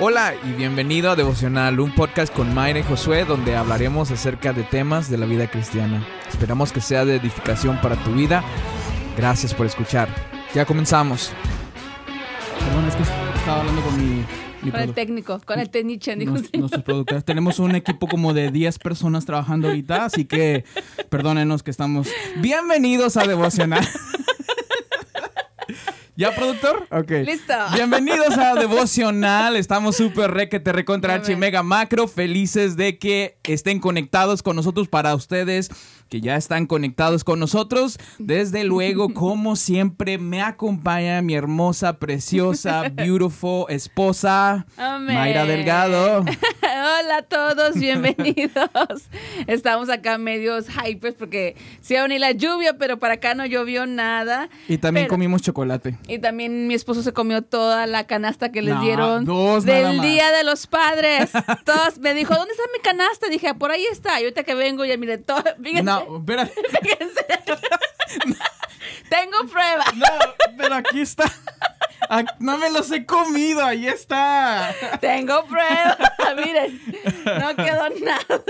Hola y bienvenido a Devocional, un podcast con Mayra y Josué donde hablaremos acerca de temas de la vida cristiana. Esperamos que sea de edificación para tu vida. Gracias por escuchar. Ya comenzamos. Perdón, es que estaba hablando con mi... Con el técnico, con el technician, dijo nos- nuestros productores. Tenemos un equipo como de 10 personas trabajando ahorita, así que perdónenos que estamos... Bienvenidos a Devocional. ¿Ya, productor? Ok. Listo. Bienvenidos a Devocional. Estamos súper re que te recontra archi Amén. mega macro. Felices de que estén conectados con nosotros para ustedes que ya están conectados con nosotros. Desde luego, como siempre, me acompaña mi hermosa, preciosa, beautiful esposa, Amén. Mayra Delgado. Hola a todos, bienvenidos. Estamos acá medios hypers porque sí va a venir la lluvia, pero para acá no llovió nada. Y también Pero- comimos chocolate. Y también mi esposo se comió toda la canasta que les dieron dos del. Día de los Padres. Todos me dijo, ¿dónde está mi canasta? Dije, "Ah, por ahí está. Y ahorita que vengo ya mire todo. No, espérate. fíjense. Tengo prueba. No, pero aquí está. Ah, No me los he comido, ahí está. Tengo prueba. Miren, no quedó nada.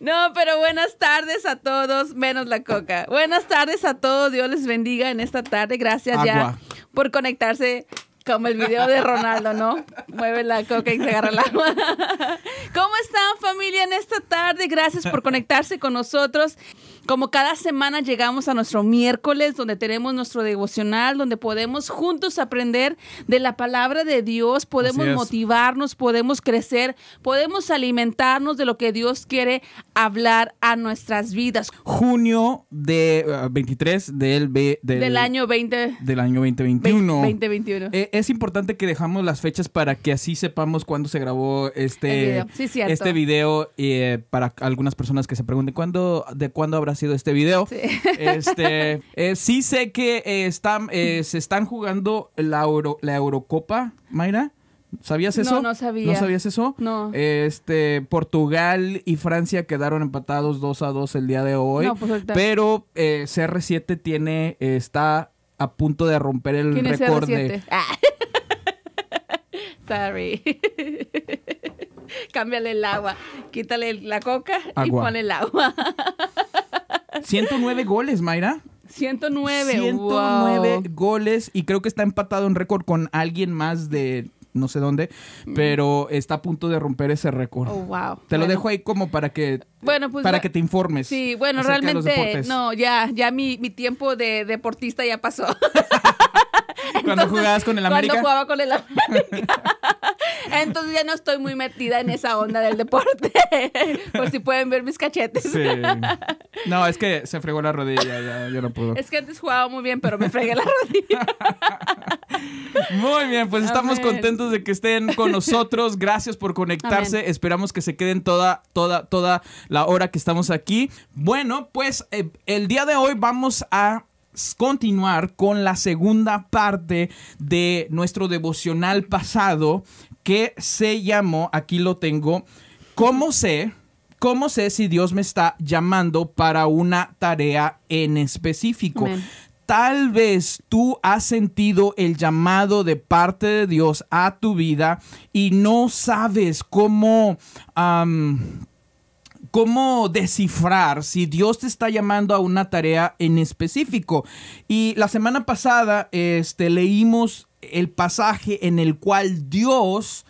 No, pero buenas tardes a todos, menos la coca. Buenas tardes a todos. Dios les bendiga en esta tarde. Gracias Agua. ya por conectarse. Como el video de Ronaldo, ¿no? Mueve la coca y se agarra el agua. ¿Cómo están familia en esta tarde? Gracias por conectarse con nosotros. Como cada semana llegamos a nuestro miércoles donde tenemos nuestro devocional, donde podemos juntos aprender de la palabra de Dios, podemos motivarnos, podemos crecer, podemos alimentarnos de lo que Dios quiere hablar a nuestras vidas. Junio de ah, 23 del, B- del, Del año 20, del año 2021. 2021. Eh, es importante que dejamos las fechas para que así sepamos cuándo se grabó El este video. Sí, este video eh, para algunas personas que se pregunten cuándo de cuándo habrá sido este video. Sí. Este eh, sí sé que eh, están eh, se están jugando la Euro- la Eurocopa, Mayra. ¿Sabías No, eso? no sabía. ¿No sabías eso? No. Este, Portugal y Francia quedaron empatados 2 a 2 el día de hoy. No, pues ahorita- pero eh, CR7 tiene, eh, está a punto de romper el ¿Quién es récord CR7? de. Ah. Sorry. Cámbiale el agua. Quítale la coca y Agua. ponle el agua. 109 goles, Mayra. 109. 109 wow. goles y creo que está empatado en récord con alguien más de no sé dónde, pero está a punto de romper ese récord. Mm. Oh, wow. Te lo Bueno. dejo ahí como para que Bueno, pues para que te informes. Sí, bueno, realmente no, ya, ya mi, mi tiempo de deportista ya pasó. Cuando jugabas con el América. Cuando jugaba con el América. Entonces ya no estoy muy metida en esa onda del deporte. Por si pueden ver mis cachetes. Sí. No, es que se fregó la rodilla, ya, yo no puedo. Es que antes jugaba muy bien, pero me fregué la rodilla. Muy bien, pues estamos Amén. contentos de que estén con nosotros. Gracias por conectarse. Amén. Esperamos que se queden toda, toda, toda la hora que estamos aquí. Bueno, pues eh, el día de hoy vamos a continuar con la segunda parte de nuestro devocional pasado que se llamó, aquí lo tengo, ¿cómo sé? ¿Cómo sé si Dios me está llamando para una tarea en específico? Tal vez tú has sentido el llamado de parte de Dios a tu vida y no sabes cómo, cómo descifrar si Dios te está llamando a una tarea en específico. Y la semana pasada este, leímos el pasaje en el cual Dios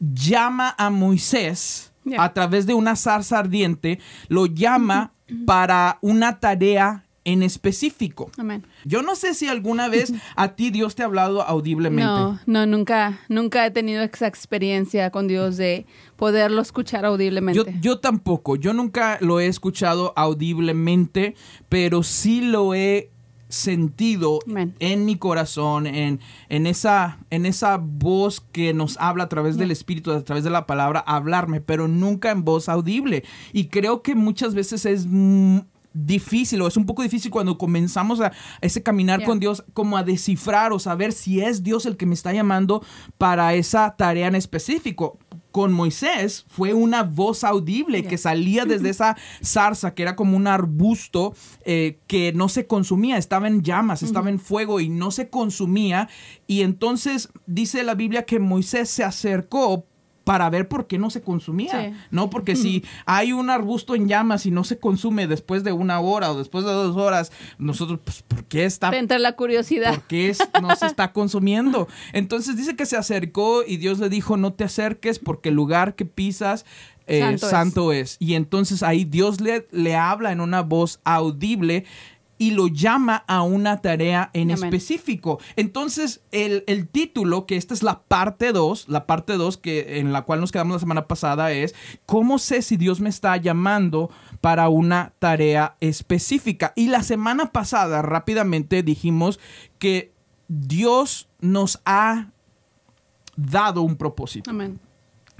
llama a Moisés a través de una zarza ardiente, lo llama para una tarea en específico. Amén. Yo no sé si alguna vez a ti Dios te ha hablado audiblemente. No, no, nunca, nunca he tenido esa experiencia con Dios de poderlo escuchar audiblemente. Yo, yo tampoco, yo nunca lo he escuchado audiblemente, pero sí lo he sentido en mi corazón, en, en, esa, en esa voz que nos habla a través del Espíritu, a través de la palabra, hablarme, pero nunca en voz audible. Y creo que muchas veces es difícil o es un poco difícil cuando comenzamos a ese caminar Yeah. con Dios como a descifrar o saber si es Dios el que me está llamando para esa tarea en específico. con Moisés fue una voz audible que salía desde esa zarza, que era como un arbusto eh, que no se consumía, estaba en llamas, estaba en fuego y no se consumía. Y entonces dice la Biblia que Moisés se acercó para ver por qué no se consumía, ¿no? Porque si hay un arbusto en llamas y no se consume después de una hora o después de dos horas, nosotros, pues, ¿por qué está? Te entra la curiosidad. ¿Por qué no se está consumiendo? Entonces dice que se acercó y Dios le dijo, no te acerques porque el lugar que pisas eh, santo, es. Y entonces ahí Dios le, le habla en una voz audible y lo llama a una tarea en específico. Entonces, el, título, que esta es la parte 2, la parte 2 que en la cual nos quedamos la semana pasada es ¿Cómo sé si Dios me está llamando para una tarea específica? Y la semana pasada rápidamente dijimos que Dios nos ha dado un propósito. Amén.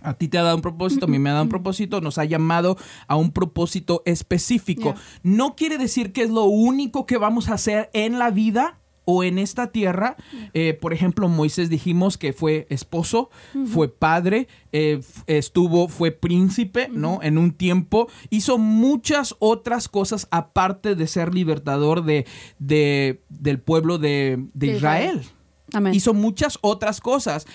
A ti te ha dado un propósito, a mí me ha dado un propósito, nos ha llamado a un propósito específico. No quiere decir que es lo único que vamos a hacer en la vida o en esta tierra. Eh, por ejemplo, Moisés dijimos que fue esposo, fue padre, eh, estuvo, fue príncipe, ¿no? En un tiempo. Hizo muchas otras cosas aparte de ser libertador de, del pueblo de, Israel. Hizo muchas otras cosas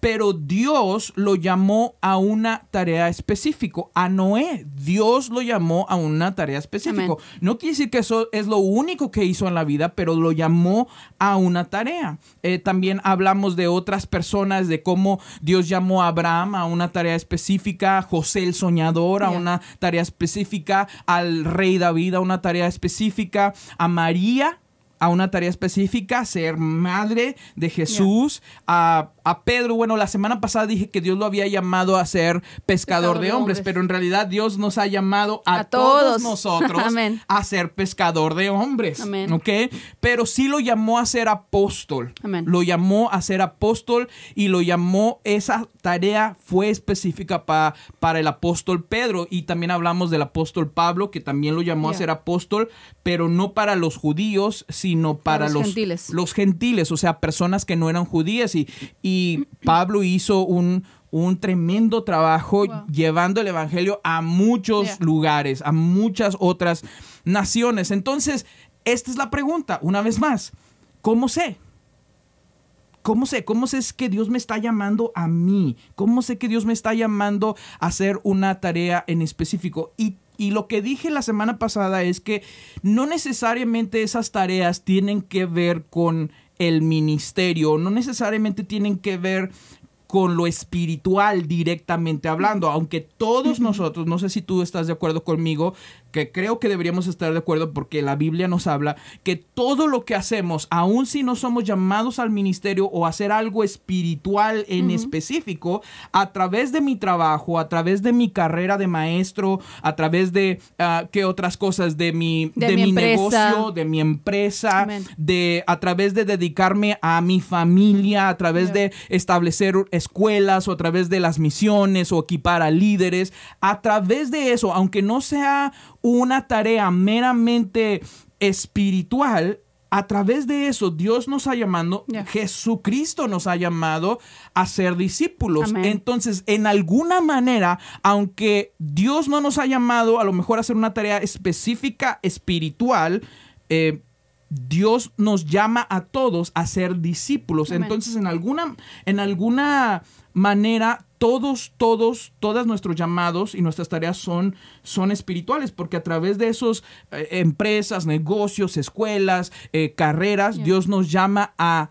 pero Dios lo llamó a una tarea específica. A Noé, Dios lo llamó a una tarea específica. No quiere decir que eso es lo único que hizo en la vida, pero lo llamó a una tarea. Eh, también hablamos de otras personas, de cómo Dios llamó a Abraham a una tarea específica, José el soñador a una tarea específica, al rey David a una tarea específica, a María a una tarea específica, ser madre de Jesús, a a Pedro, bueno, la semana pasada dije que Dios lo había llamado a ser pescador, de, hombres, pero en realidad Dios nos ha llamado a, todos. nosotros a ser pescador de hombres. Amén. ¿Ok? Pero sí lo llamó a ser apóstol. Amén. Lo llamó a ser apóstol y lo llamó, esa tarea fue específica para para el apóstol Pedro. Y también hablamos del apóstol Pablo, que también lo llamó a ser apóstol, pero no para los judíos, sino para, los, gentiles. Los gentiles, o sea, personas que no eran judías y y Pablo hizo un, un tremendo trabajo llevando el Evangelio a muchos lugares, a muchas otras naciones. Entonces, esta es la pregunta, una vez más, ¿cómo sé? ¿Cómo sé? ¿Cómo sé que Dios me está llamando a mí? ¿Cómo sé que Dios me está llamando a hacer una tarea en específico? Y, y lo que dije la semana pasada es que no necesariamente esas tareas tienen que ver con el ministerio, no necesariamente tienen que ver con lo espiritual directamente hablando, aunque todos nosotros, no sé si tú estás de acuerdo conmigo, que creo que deberíamos estar de acuerdo porque la Biblia nos habla que todo lo que hacemos, aun si no somos llamados al ministerio o hacer algo espiritual en específico, a través de mi trabajo, a través de mi carrera de maestro, a través de uh, qué otras cosas, de mi, de, mi, negocio, de mi empresa, de a través de dedicarme a mi familia, a través de establecer escuelas o a través de las misiones o equipar a líderes, a través de eso, aunque no sea una tarea meramente espiritual, a través de eso Dios nos ha llamado, Jesucristo nos ha llamado a ser discípulos. Entonces, en alguna manera, aunque Dios no nos ha llamado a lo mejor a hacer una tarea específica espiritual, eh, Dios nos llama a todos a ser discípulos. Entonces, en alguna, en alguna manera, todos, todos, todas nuestros llamados y nuestras tareas son, son espirituales, porque a través de esos eh, empresas, negocios, escuelas, eh, carreras, Dios nos llama a,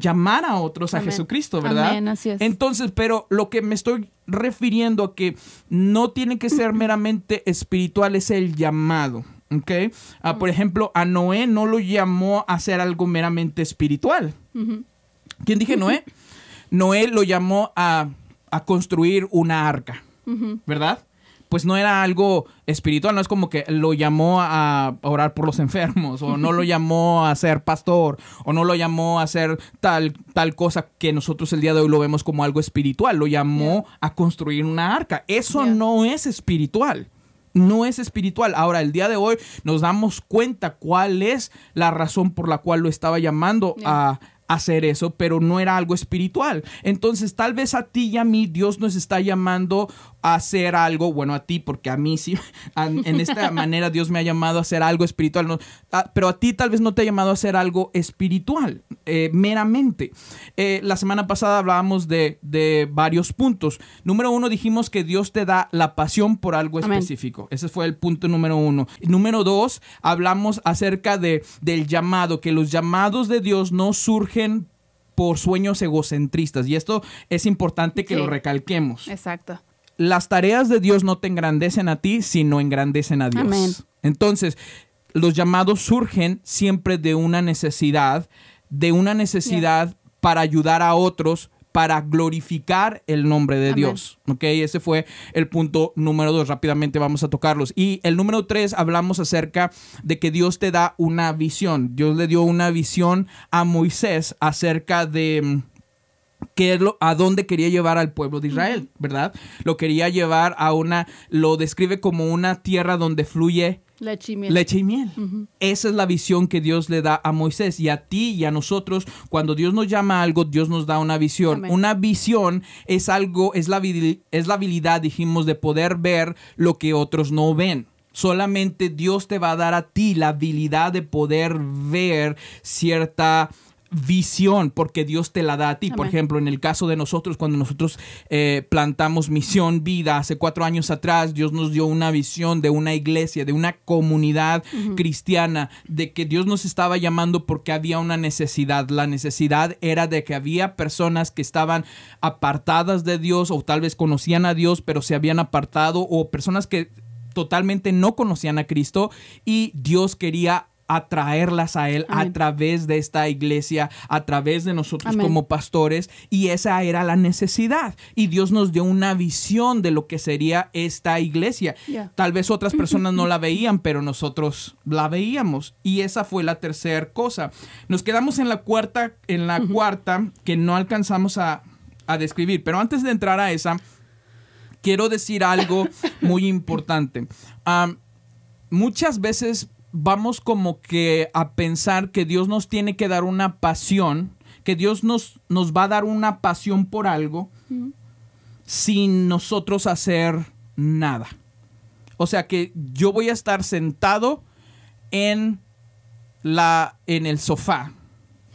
llamar a otros a Jesucristo, ¿verdad? Amén, así es. Entonces, pero lo que me estoy refiriendo a que no tiene que ser meramente espiritual es el llamado. ¿ok? Ah, por ejemplo, a Noé no lo llamó a hacer algo meramente espiritual. ¿Quién dije Noé? Noé lo llamó a, construir una arca, ¿verdad? Pues no era algo espiritual, no es como que lo llamó a orar por los enfermos, o no lo llamó a ser pastor, o no lo llamó a hacer tal, tal cosa que nosotros el día de hoy lo vemos como algo espiritual, lo llamó a construir una arca. Eso no es espiritual no es espiritual. Ahora, el día de hoy nos damos cuenta cuál es la razón por la cual lo estaba llamando a, hacer eso, pero no era algo espiritual. Entonces, tal vez a ti y a mí Dios nos está llamando a hacer algo, bueno, a ti, porque a mí sí, en esta manera Dios me ha llamado a hacer algo espiritual, no, ah, pero a ti tal vez no te ha llamado a hacer algo espiritual, eh, meramente. Eh, la semana pasada hablábamos de, varios puntos. Número uno, dijimos que Dios te da la pasión por algo específico. Ese fue el punto número uno. Número dos, hablamos acerca de, del llamado, que los llamados de Dios no surgen por sueños egocentristas. Y esto es importante que lo recalquemos. Exacto. Las tareas de Dios no te engrandecen a ti, sino engrandecen a Dios. Entonces, los llamados surgen siempre de una necesidad, de una necesidad para ayudar a otros, para glorificar el nombre de Dios. ¿Ok? Ese fue el punto número dos. Rápidamente vamos a tocarlos. Y el número tres, hablamos acerca de que Dios te da una visión. Dios le dio una visión a Moisés acerca de mm, que a dónde quería llevar al pueblo de Israel, ¿verdad? Lo quería llevar a una, lo describe como una tierra donde fluye Leche y miel. Leche y miel. Esa es la visión que Dios le da a Moisés y a ti y a nosotros. Cuando Dios nos llama a algo, Dios nos da una visión. Una visión es algo, es la, es la habilidad, dijimos, de poder ver lo que otros no ven. Solamente Dios te va a dar a ti la habilidad de poder ver cierta visión porque Dios te la da a ti. Por ejemplo, en el caso de nosotros, cuando nosotros eh, plantamos Misión Vida hace cuatro años atrás, Dios nos dio una visión de una iglesia, de una comunidad cristiana, de que Dios nos estaba llamando porque había una necesidad. La necesidad era de que había personas que estaban apartadas de Dios o tal vez conocían a Dios, pero se habían apartado o personas que totalmente no conocían a Cristo y Dios quería atraerlas a Él a través de esta iglesia, a través de nosotros como pastores. Y esa era la necesidad. Y Dios nos dio una visión de lo que sería esta iglesia. Tal vez otras personas no la veían, pero nosotros la veíamos. Y esa fue la tercera cosa. Nos quedamos en la cuarta, en la cuarta que no alcanzamos a, describir. Pero antes de entrar a esa, quiero decir algo muy importante. muchas veces vamos como que a pensar que Dios nos tiene que dar una pasión, que Dios nos, nos va a dar una pasión por algo sin nosotros hacer nada. O sea que yo voy a estar sentado en la en el sofá.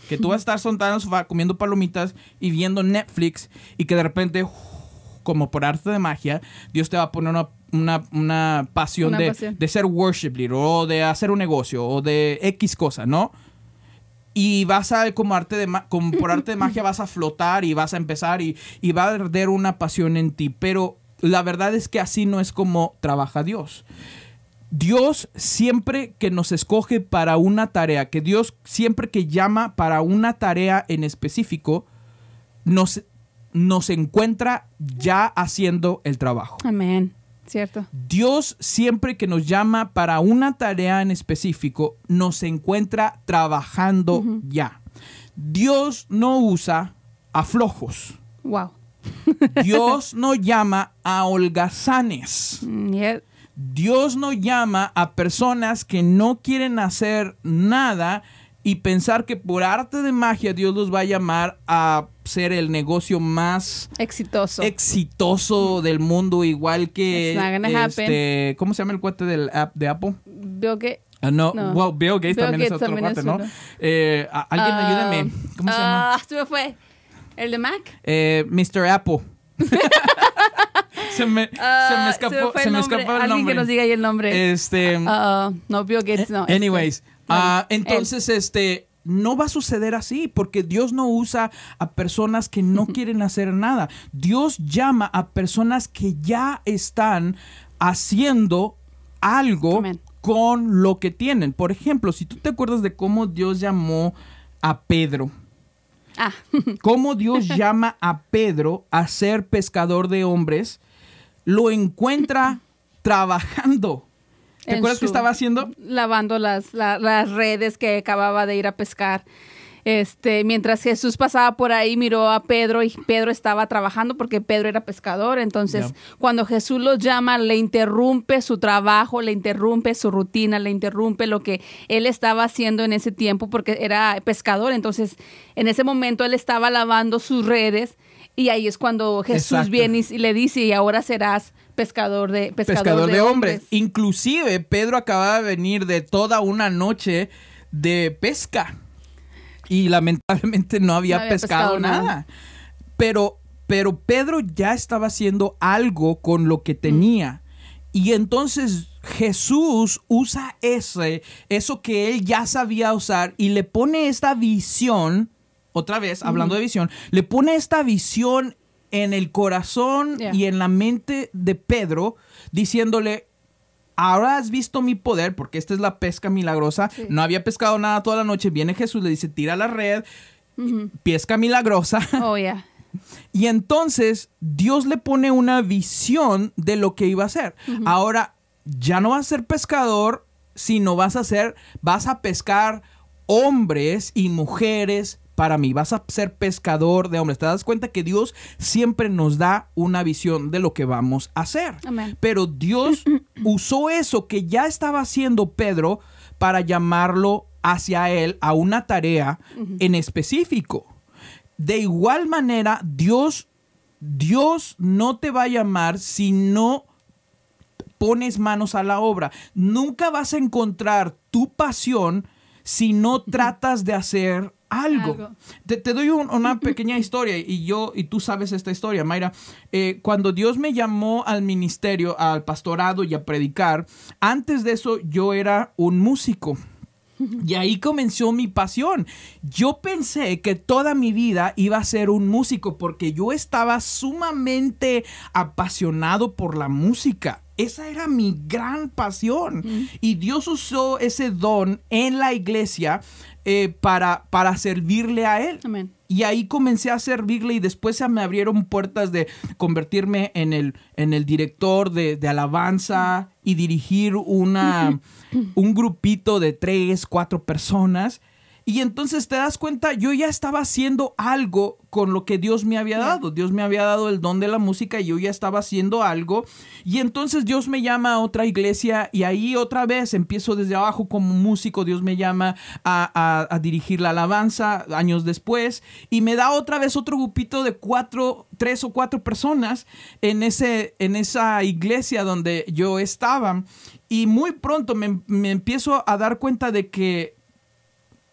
Que tú vas a estar sentado en el sofá comiendo palomitas y viendo Netflix y que de repente como por arte de magia, Dios te va a poner una una, pasión, de, ser worship leader o de hacer un negocio o de X cosa, ¿no? Y vas a, como, arte de, como por arte de magia, vas a flotar y vas a empezar y, y va a arder una pasión en ti. Pero la verdad es que así no es como trabaja Dios. Dios siempre que nos escoge para una tarea, que Dios siempre que llama para una tarea en específico, nos, nos encuentra ya haciendo el trabajo. Amén. Cierto. Dios siempre que nos llama para una tarea en específico, nos encuentra trabajando ya. Dios no usa a flojos. Wow. Dios no llama a holgazanes. Mm, Dios no llama a personas que no quieren hacer nada y pensar que por arte de magia Dios los va a llamar a ser el negocio más exitoso exitoso del mundo igual que este, ¿cómo se llama el cuate del app de Apple? Bill Gates. Ah, no, Well, Bill Gates también es otro cuate, ¿no? Eh, alguien uh, ayúdeme. ¿Cómo se llama? Ah, se me fue. ¿El de Mac? Eh, Mr. Apple. se, me, se me escapó, se me, escapó el nombre. Alguien que nos diga ahí el nombre. Este. Uh, no, Bill Gates no. Este. Ah, entonces, este, no va a suceder así porque Dios no usa a personas que no quieren hacer nada. Dios llama a personas que ya están haciendo algo con lo que tienen. Por ejemplo, si tú te acuerdas de cómo Dios llamó a Pedro. Ah. cómo Dios llama a Pedro a ser pescador de hombres, lo encuentra trabajando. ¿Te acuerdas qué estaba haciendo? Lavando las, las redes que acababa de ir a pescar. este, mientras Jesús pasaba por ahí, miró a Pedro y Pedro estaba trabajando porque Pedro era pescador. Entonces, cuando Jesús los llama, le interrumpe su trabajo, le interrumpe su rutina, le interrumpe lo que él estaba haciendo en ese tiempo porque era pescador. Entonces, en ese momento él estaba lavando sus redes y ahí es cuando Jesús viene y le dice, y ahora serás pescador de pescador, de, hombres. Inclusive Pedro acaba de venir de toda una noche de pesca y lamentablemente no había, pescado, nada. Pero, pero Pedro ya estaba haciendo algo con lo que tenía. Y entonces Jesús usa ese, eso que él ya sabía usar y le pone esta visión, otra vez, hablando de visión, le pone esta visión en el corazón y en la mente de Pedro, diciéndole, ahora has visto mi poder, porque esta es la pesca milagrosa. No había pescado nada toda la noche. Viene Jesús, le dice, tira la red, pesca milagrosa. Oh, yeah. Y entonces Dios le pone una visión de lo que iba a hacer. Ahora, ya no vas a ser pescador, sino vas a ser, vas a pescar hombres y mujeres para mí, vas a ser pescador de hombres. Te das cuenta que Dios siempre nos da una visión de lo que vamos a hacer. Pero Dios usó eso que ya estaba haciendo Pedro para llamarlo hacia él a una tarea en específico. De igual manera, Dios, Dios no te va a llamar si no pones manos a la obra. Nunca vas a encontrar tu pasión si no tratas de hacer algo. Te, doy una pequeña historia y yo, y tú sabes esta historia, Mayra. Eh, cuando Dios me llamó al ministerio, al pastorado y a predicar, antes de eso yo era un músico. Y ahí comenzó mi pasión. Yo pensé que toda mi vida iba a ser un músico porque yo estaba sumamente apasionado por la música. Esa era mi gran pasión. Y Dios usó ese don en la iglesia eh, para, para servirle a Él. Y ahí comencé a servirle y después se me abrieron puertas de convertirme en el, en el director de, de alabanza y dirigir una, un grupito de tres, cuatro personas. Y entonces te das cuenta, yo ya estaba haciendo algo con lo que Dios me había dado. Dios me había dado el don de la música y yo ya estaba haciendo algo. Y entonces Dios me llama a otra iglesia y ahí otra vez empiezo desde abajo como músico. Dios me llama a, dirigir la alabanza años después y me da otra vez otro grupito de cuatro, tres o cuatro personas en, ese, en esa iglesia donde yo estaba. Y muy pronto me, me empiezo a dar cuenta de que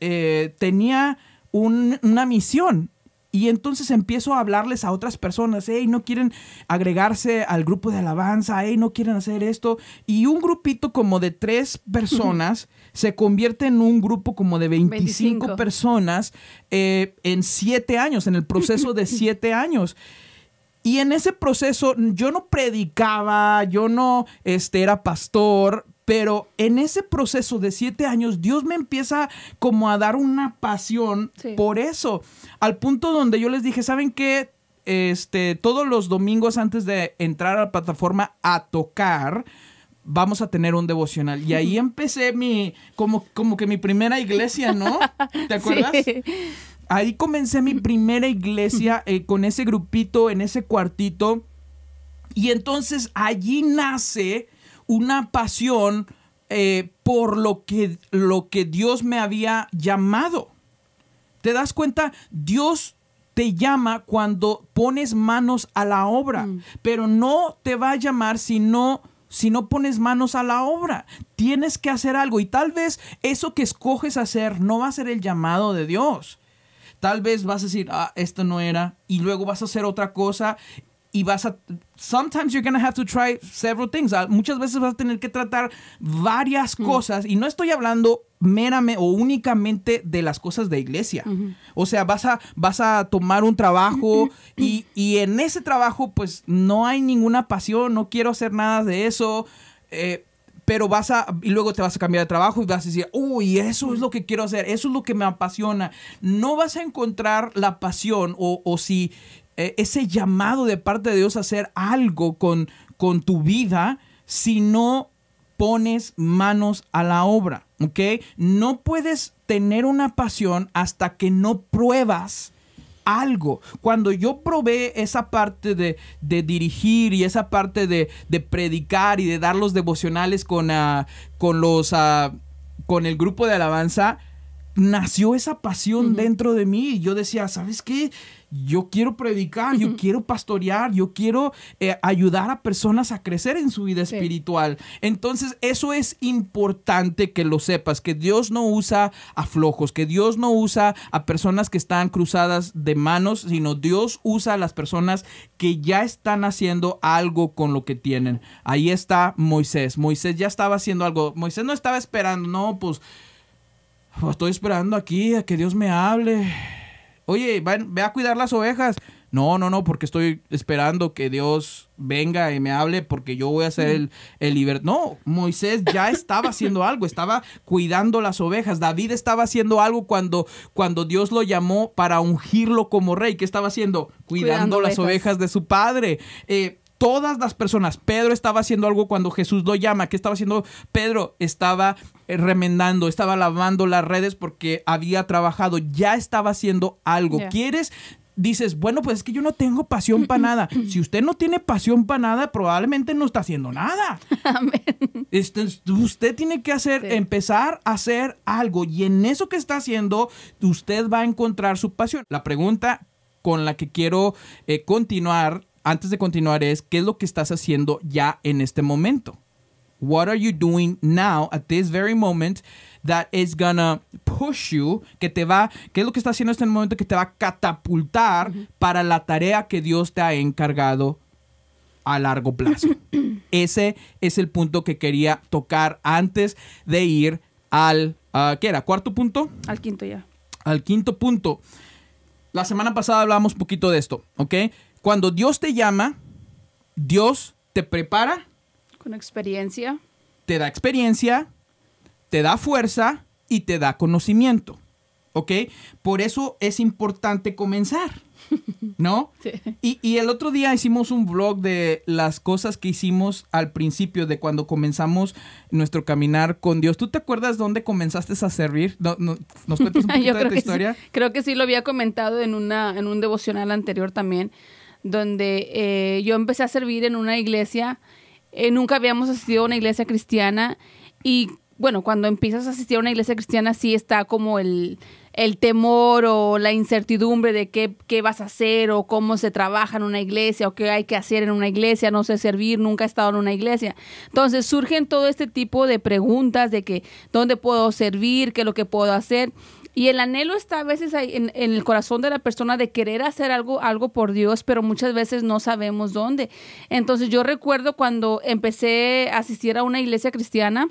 eh, tenía una misión. Y entonces empiezo a hablarles a otras personas, hey, no quieren agregarse al grupo de alabanza, hey, no quieren hacer esto. Y un grupito como de tres personas se convierte en un grupo como de 25, personas eh, en siete años, en el proceso de siete años. Y en ese proceso yo no predicaba, yo no este, era pastor, pero en ese proceso de siete años, Dios me empieza como a dar una pasión por eso. Al punto donde yo les dije, ¿saben qué? Este, todos los domingos antes de entrar a la plataforma a tocar, vamos a tener un devocional. Y ahí empecé mi, como, como que mi primera iglesia, ¿no? ¿Te acuerdas? Ahí comencé mi primera iglesia eh, con ese grupito, en ese cuartito. Y entonces allí nace una pasión eh, por lo que, lo que Dios me había llamado. ¿Te das cuenta? Dios te llama cuando pones manos a la obra, mm. pero no te va a llamar si no si no pones manos a la obra. Tienes que hacer algo y tal vez eso que escoges hacer no va a ser el llamado de Dios. Tal vez vas a decir, ah, esto no era, y luego vas a hacer otra cosa y vas a sometimes you're gonna have to try several things. Ah, muchas veces vas a tener que tratar varias mm. cosas y no estoy hablando meramente o únicamente de las cosas de iglesia. O sea, vas a, vas a tomar un trabajo y, y, en ese trabajo pues no hay ninguna pasión, no quiero hacer nada de eso. Eh, pero vas a, y luego te vas a cambiar de trabajo y vas a decir, uy, eso es lo que quiero hacer, eso es lo que me apasiona. No vas a encontrar la pasión o, o si eh, ese llamado de parte de Dios a hacer algo con, con tu vida si no pones manos a la obra. ¿ok? No puedes tener una pasión hasta que no pruebas algo. Cuando yo probé esa parte de, de dirigir y esa parte de, de, predicar y de dar los devocionales con, uh, con los... Uh, con el grupo de alabanza, nació esa pasión uh -huh. dentro de mí. Yo decía, ¿sabes qué? Yo quiero predicar, yo quiero pastorear, yo quiero eh, ayudar a personas a crecer en su vida sí. espiritual. Entonces, eso es importante que lo sepas, que Dios no usa a flojos, que Dios no usa a personas que están cruzadas de manos, sino Dios usa a las personas que ya están haciendo algo con lo que tienen. Ahí está Moisés. Moisés ya estaba haciendo algo. Moisés no estaba esperando, no, pues estoy esperando aquí a que Dios me hable. Oye, ve a cuidar las ovejas. No, no, no, porque estoy esperando que Dios venga y me hable porque yo voy a ser el, el liber... No, Moisés ya estaba haciendo algo, estaba cuidando las ovejas. David estaba haciendo algo cuando, cuando Dios lo llamó para ungirlo como rey. ¿Qué estaba haciendo? Cuidando, cuidando las ovejas. ovejas de su padre. Eh, todas las personas. Pedro estaba haciendo algo cuando Jesús lo llama. ¿Qué estaba haciendo Pedro? Estaba remendando, estaba lavando las redes porque había trabajado, ya estaba haciendo algo. Yeah. ¿Quieres? Dices, bueno, pues es que yo no tengo pasión para nada. Si usted no tiene pasión para nada, probablemente no está haciendo nada. Este, usted tiene que hacer, sí. empezar a hacer algo. Y en eso que está haciendo, usted va a encontrar su pasión. La pregunta con la que quiero eh, continuar antes de continuar es, ¿qué es lo que estás haciendo ya en este momento? What are you doing now at this very moment that is gonna push you, que te va, qué es lo que está haciendo en este momento que te va a catapultar uh -huh. para la tarea que Dios te ha encargado a largo plazo? Ese es el punto que quería tocar antes de ir al, uh, ¿qué era? ¿Cuarto punto? Al quinto ya. Al quinto punto. La semana pasada hablábamos un poquito de esto, ¿ok? Cuando Dios te llama, Dios te prepara. Con experiencia. Te da experiencia, te da fuerza y te da conocimiento. ¿Ok? Por eso es importante comenzar. ¿No? Sí. Y, y, el otro día hicimos un vlog de las cosas que hicimos al principio de cuando comenzamos nuestro caminar con Dios. ¿Tú te acuerdas dónde comenzaste a servir? ¿No, no, nos cuentas un poquito de tu historia? Sí. Creo que sí lo había comentado en, una, en un devocional anterior también donde eh, yo empecé a servir en una iglesia. Eh, nunca habíamos asistido a una iglesia cristiana y bueno, cuando empiezas a asistir a una iglesia cristiana sí está como el, el temor o la incertidumbre de qué, qué, vas a hacer o cómo se trabaja en una iglesia o qué hay que hacer en una iglesia, no sé servir, nunca he estado en una iglesia. Entonces surgen todo este tipo de preguntas de que dónde puedo servir, qué es lo que puedo hacer. Y el anhelo está a veces en, en, el corazón de la persona de querer hacer algo, algo por Dios, pero muchas veces no sabemos dónde. Entonces yo recuerdo cuando empecé a asistir a una iglesia cristiana,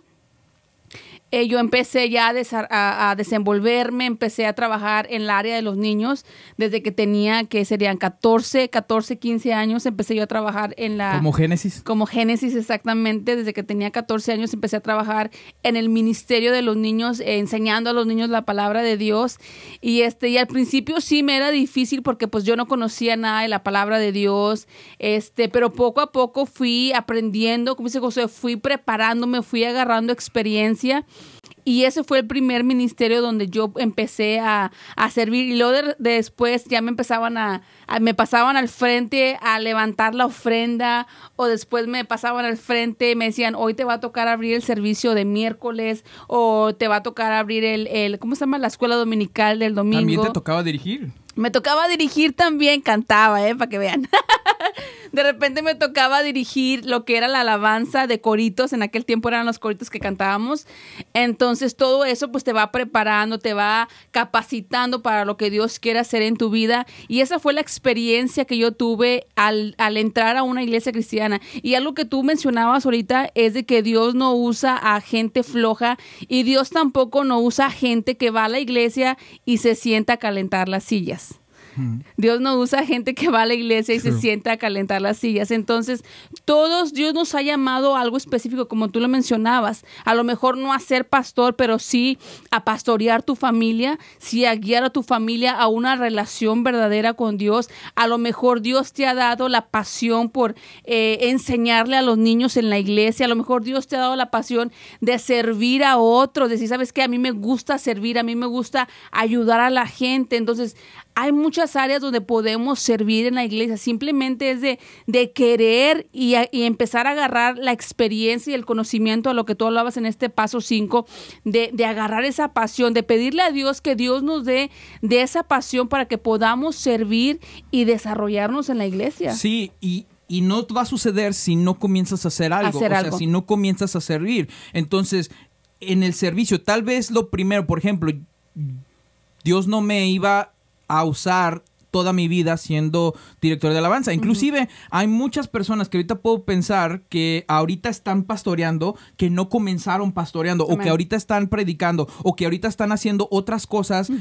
eh, yo empecé ya a, a, a, desenvolverme, empecé a trabajar en el área de los niños desde que tenía, que serían 14, 14, 15 años, empecé yo a trabajar en la... Como Génesis. Como Génesis, exactamente. Desde que tenía 14 años empecé a trabajar en el ministerio de los niños, eh, enseñando a los niños la palabra de Dios. Y, este, y al principio sí me era difícil porque pues yo no conocía nada de la palabra de Dios, este, pero poco a poco fui aprendiendo, como dice José, fui preparándome, fui agarrando experiencia. Y ese fue el primer ministerio donde yo empecé a, a servir. Y luego de, de después ya me empezaban a, a, me pasaban al frente a levantar la ofrenda. O después me pasaban al frente, me decían, hoy te va a tocar abrir el servicio de miércoles. O te va a tocar abrir el, el ¿cómo se llama? La escuela dominical del domingo. También te tocaba dirigir. Me tocaba dirigir también, cantaba, ¿eh? Para que vean. de repente me tocaba dirigir lo que era la alabanza de coritos. En aquel tiempo eran los coritos que cantábamos. Entonces todo eso pues te va preparando, te va capacitando para lo que Dios quiere hacer en tu vida. Y esa fue la experiencia que yo tuve al, al entrar a una iglesia cristiana. Y algo que tú mencionabas ahorita es de que Dios no usa a gente floja y Dios tampoco no usa a gente que va a la iglesia y se sienta a calentar las sillas. Dios no usa gente que va a la iglesia y se sienta a calentar las sillas. Entonces, todos, Dios nos ha llamado a algo específico, como tú lo mencionabas. A lo mejor no a ser pastor, pero sí a pastorear tu familia, sí a guiar a tu familia a una relación verdadera con Dios. A lo mejor Dios te ha dado la pasión por eh, enseñarle a los niños en la iglesia. A lo mejor Dios te ha dado la pasión de servir a otros, decir, ¿sabes qué? A mí me gusta servir, a mí me gusta ayudar a la gente. Entonces, hay muchas áreas donde podemos servir en la iglesia. Simplemente es de, de querer y, empezar a agarrar la experiencia y el conocimiento a lo que tú hablabas en este paso 5, de, de, agarrar esa pasión, de pedirle a Dios que Dios nos dé de esa pasión para que podamos servir y desarrollarnos en la iglesia. Sí, y, y no va a suceder si no comienzas a hacer algo, o sea, si no comienzas a servir. Entonces, en el servicio, tal vez lo primero, por ejemplo, Dios no me iba a usar toda mi vida siendo director de alabanza. Inclusive hay muchas personas que ahorita puedo pensar que ahorita están pastoreando, que no comenzaron pastoreando, o que ahorita están predicando, o que ahorita están haciendo otras cosas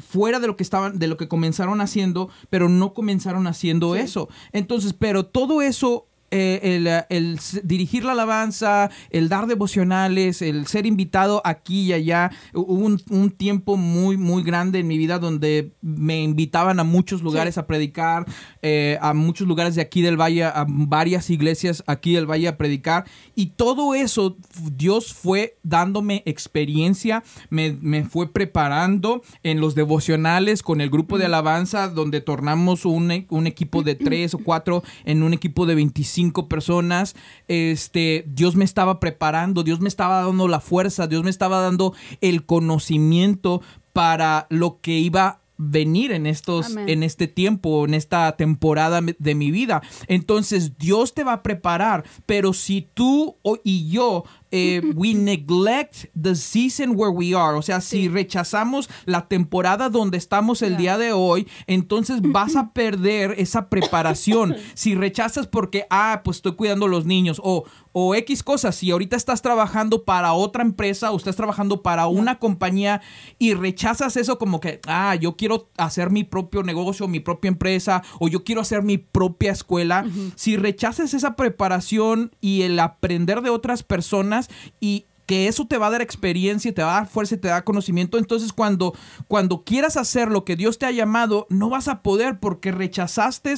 fuera de lo que estaban, de lo que comenzaron haciendo, pero no comenzaron haciendo eso. Entonces, pero todo eso eh, el, dirigir la alabanza, el dar devocionales, el ser invitado aquí y allá. Hubo un, tiempo muy, muy grande en mi vida donde me invitaban a muchos lugares a predicar, eh, a muchos lugares de aquí del Valle, a varias iglesias aquí del Valle a predicar. Y todo eso, Dios fue dándome experiencia, me, me fue preparando en los devocionales con el grupo de alabanza, donde tornamos un, un equipo de tres o cuatro en un equipo de 25 personas, este, Dios me estaba preparando, Dios me estaba dando la fuerza, Dios me estaba dando el conocimiento para lo que iba venir en estos en este tiempo en esta temporada de mi vida. Entonces Dios te va a preparar pero si tú y yo eh, we neglect the season where we are. O sea, si rechazamos la temporada donde estamos el día de hoy, entonces vas a perder esa preparación. si rechazas porque, ah, pues estoy cuidando a los niños o, o X cosas, si ahorita estás trabajando para otra empresa o estás trabajando para una compañía y rechazas eso como que, ah, yo quiero hacer mi propio negocio, mi propia empresa o yo quiero hacer mi propia escuela, si rechazas esa preparación y el aprender de otras personas, y que eso te va a dar experiencia, te va a dar fuerza y te da conocimiento. Entonces, cuando, cuando quieras hacer lo que Dios te ha llamado, no vas a poder porque rechazaste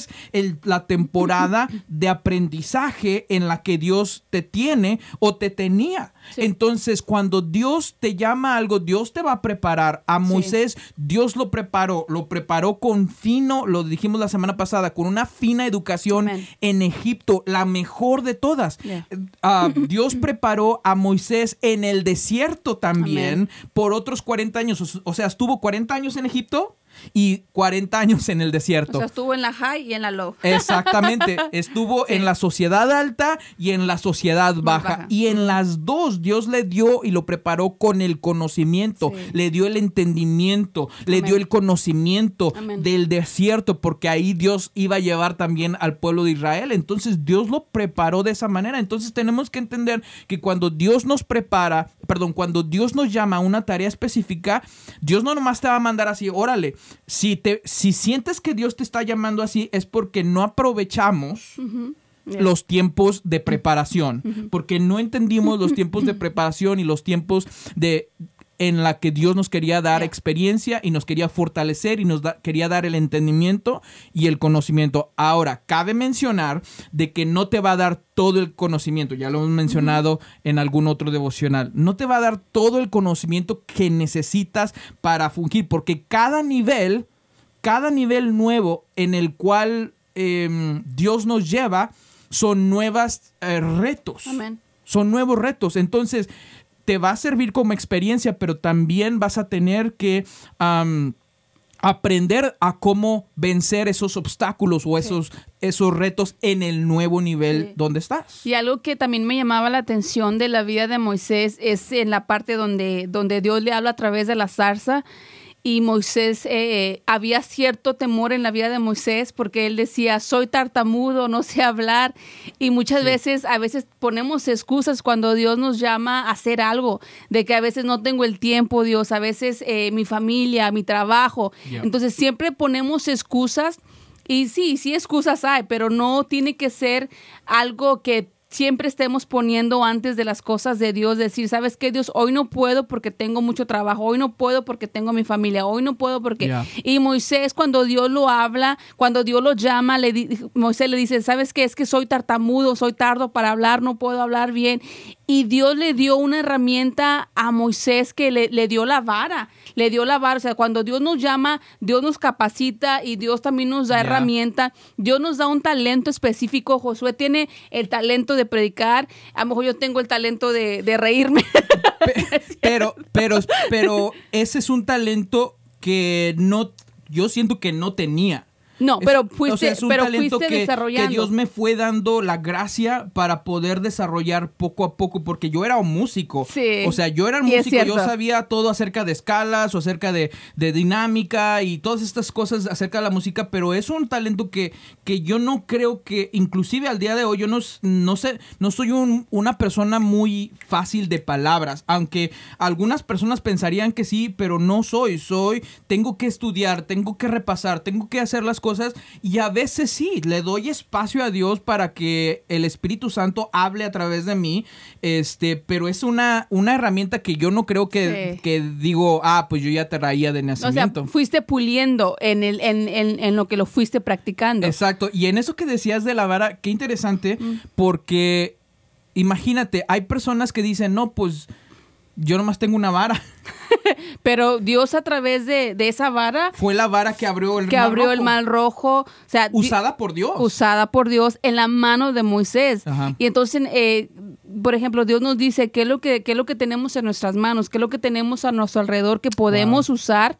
la temporada de aprendizaje en la que Dios te tiene o te tenía. Entonces, cuando Dios te llama a algo, Dios te va a preparar. A Moisés, Dios lo preparó, lo preparó con fino, lo dijimos la semana pasada, con una fina educación en Egipto, la mejor de todas. Ah, Dios preparó a Moisés en el desierto también por otros 40 años. O sea, estuvo 40 años en Egipto y 40 años en el desierto. O sea, estuvo en la high y en la low. Exactamente. Estuvo en la sociedad alta y en la sociedad baja. Y en las dos Dios le dio y lo preparó con el conocimiento, le dio el entendimiento, le dio el conocimiento del desierto, porque ahí Dios iba a llevar también al pueblo de Israel. Entonces Dios lo preparó de esa manera. Entonces tenemos que entender que cuando Dios nos prepara, perdón, cuando Dios nos llama a una tarea específica, Dios no nomás te va a mandar así, órale, si, te, si sientes que Dios te está llamando así, es porque no aprovechamos los tiempos de preparación, porque no entendimos los tiempos de preparación y los tiempos de en la que Dios nos quería dar experiencia y nos quería fortalecer y nos quería dar el entendimiento y el conocimiento. Ahora, cabe mencionar de que no te va a dar todo el conocimiento, ya lo hemos mencionado en algún otro devocional, no te va a dar todo el conocimiento que necesitas para fungir, porque cada nivel, cada nivel nuevo en el cual em, Dios nos lleva, son nuevos eh, retos. Son nuevos retos. Entonces, te va a servir como experiencia, pero también vas a tener que aprender a cómo vencer esos obstáculos o esos, esos retos en el nuevo nivel donde estás. Y algo que también me llamaba la atención de la vida de Moisés es en la parte donde, donde Dios le habla a través de la zarza y Moisés, eh, había cierto temor en la vida de Moisés porque él decía, soy tartamudo, no sé hablar. Y muchas veces, a veces ponemos excusas cuando Dios nos llama a hacer algo, de que a veces no tengo el tiempo, Dios, a veces eh, mi familia, mi trabajo. Entonces siempre ponemos excusas. Y sí, sí excusas hay, pero no tiene que ser algo que siempre estemos poniendo antes de las cosas de Dios, decir, ¿sabes qué, Dios? Hoy no puedo porque tengo mucho trabajo, hoy no puedo porque tengo mi familia, hoy no puedo porque... Y Moisés, cuando Dios lo habla, cuando Dios lo llama, le Moisés le dice, ¿sabes qué? Es que soy tartamudo, soy tardo para hablar, no puedo hablar bien. Y Dios le dio una herramienta a Moisés que le, le dio la vara le dio la vara. O sea, cuando Dios nos llama, Dios nos capacita y Dios también nos da herramienta. Dios nos da un talento específico. Josué tiene el talento de predicar. A lo mejor yo tengo el talento de, de reírme. Pero, pero, pero ese es un talento que no, yo siento que no tenía. No, pero fuiste, es un pero talento que, desarrollando. que Dios me fue dando la gracia para poder desarrollar poco a poco, porque yo era un músico. Sí. O sea, yo era un músico, yo sabía todo acerca de escalas o acerca de, dinámica y todas estas cosas acerca de la música, pero es un talento que, que yo no creo que, inclusive al día de hoy, yo no, no sé, no soy una persona muy fácil de palabras, aunque algunas personas pensarían que sí, pero no soy, soy, tengo que estudiar, tengo que repasar, tengo que hacer las cosas cosas y a veces sí, le doy espacio a Dios para que el Espíritu Santo hable a través de mí, este, pero es una, una herramienta que yo no creo que, que digo, ah, pues yo ya te traía de nacimiento. O sea, fuiste puliendo en, el, en, en, lo que lo fuiste practicando. Exacto, y en eso que decías de la vara, qué interesante, mm. porque imagínate, hay personas que dicen, no, pues yo nomás tengo una vara. Pero Dios a través de, esa vara... Fue la vara que abrió el que abrió el mal rojo. O sea, usada por Dios. Usada por Dios en la mano de Moisés. Y entonces eh, por ejemplo, Dios nos dice qué es lo que, qué es lo que tenemos en nuestras manos, qué es lo que tenemos a nuestro alrededor que podemos usar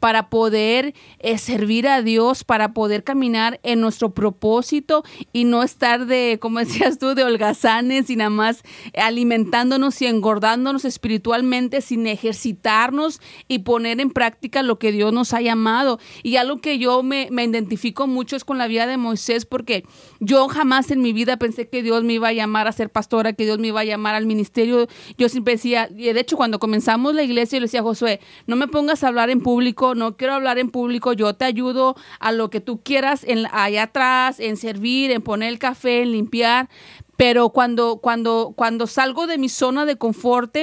para poder eh, servir a Dios, para poder caminar en nuestro propósito y no estar de, como decías tú, de holgazanes y nada más alimentándonos y engordándonos espiritualmente sin ejercitarnos y poner en práctica lo que Dios nos ha llamado. Y algo que yo me, me identifico mucho es con la vida de Moisés porque yo jamás en mi vida pensé que Dios me iba a llamar a ser pastora, que Dios me iba a llamar al ministerio. Yo siempre decía, y de hecho cuando comenzamos la iglesia, yo le decía a Josué, no me pongas a hablar en público, no quiero hablar en público, yo te ayudo a lo que tú quieras en, allá atrás, en servir, en poner el café, en limpiar. Pero cuando, cuando, cuando salgo de mi zona de confort,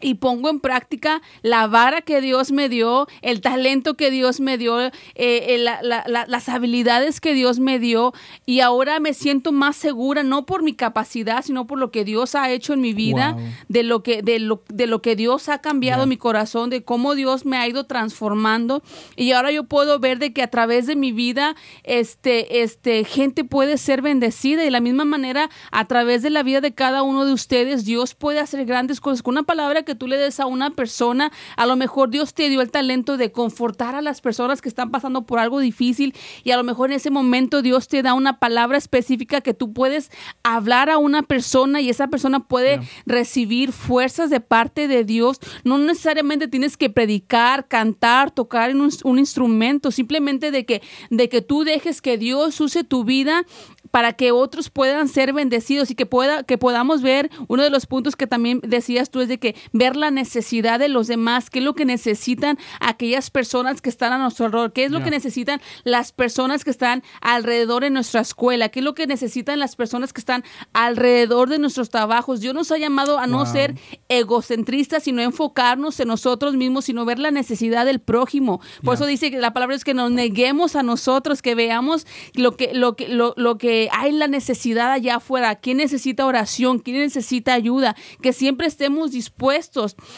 y pongo en práctica la vara que Dios me dio, el talento que Dios me dio, eh, eh, las habilidades que Dios me dio y ahora me siento más segura no por mi capacidad, sino por lo que Dios ha hecho en mi vida, de lo que de lo, de lo que Dios ha cambiado mi corazón, de cómo Dios me ha ido transformando. Y ahora yo puedo ver de que a través de mi vida este este gente puede ser bendecida y de la misma manera a través de la vida de cada uno de ustedes Dios puede hacer grandes cosas. Con una palabra que tú le des a una persona, a lo mejor Dios te dio el talento de confortar a las personas que están pasando por algo difícil y a lo mejor en ese momento Dios te da una palabra específica que tú puedes hablar a una persona y esa persona puede recibir fuerzas de parte de Dios. No necesariamente tienes que predicar, cantar, tocar en un, un instrumento, simplemente de que, de que tú dejes que Dios use tu vida para que otros puedan ser bendecidos y que pueda que podamos ver uno de los puntos que también decías tú es de que ver la necesidad de los demás, qué es lo que necesitan aquellas personas que están a nuestro alrededor, qué es lo que necesitan las personas que están alrededor de nuestra escuela, qué es lo que necesitan las personas que están alrededor de nuestros trabajos. Dios nos ha llamado a no ser egocentristas, sino enfocarnos en nosotros mismos, sino ver la necesidad del prójimo. Por eso dice que la palabra es que nos neguemos a nosotros, que veamos lo que lo que lo, lo que hay la necesidad allá afuera, quién necesita oración, quién necesita ayuda, que siempre estemos dispuestos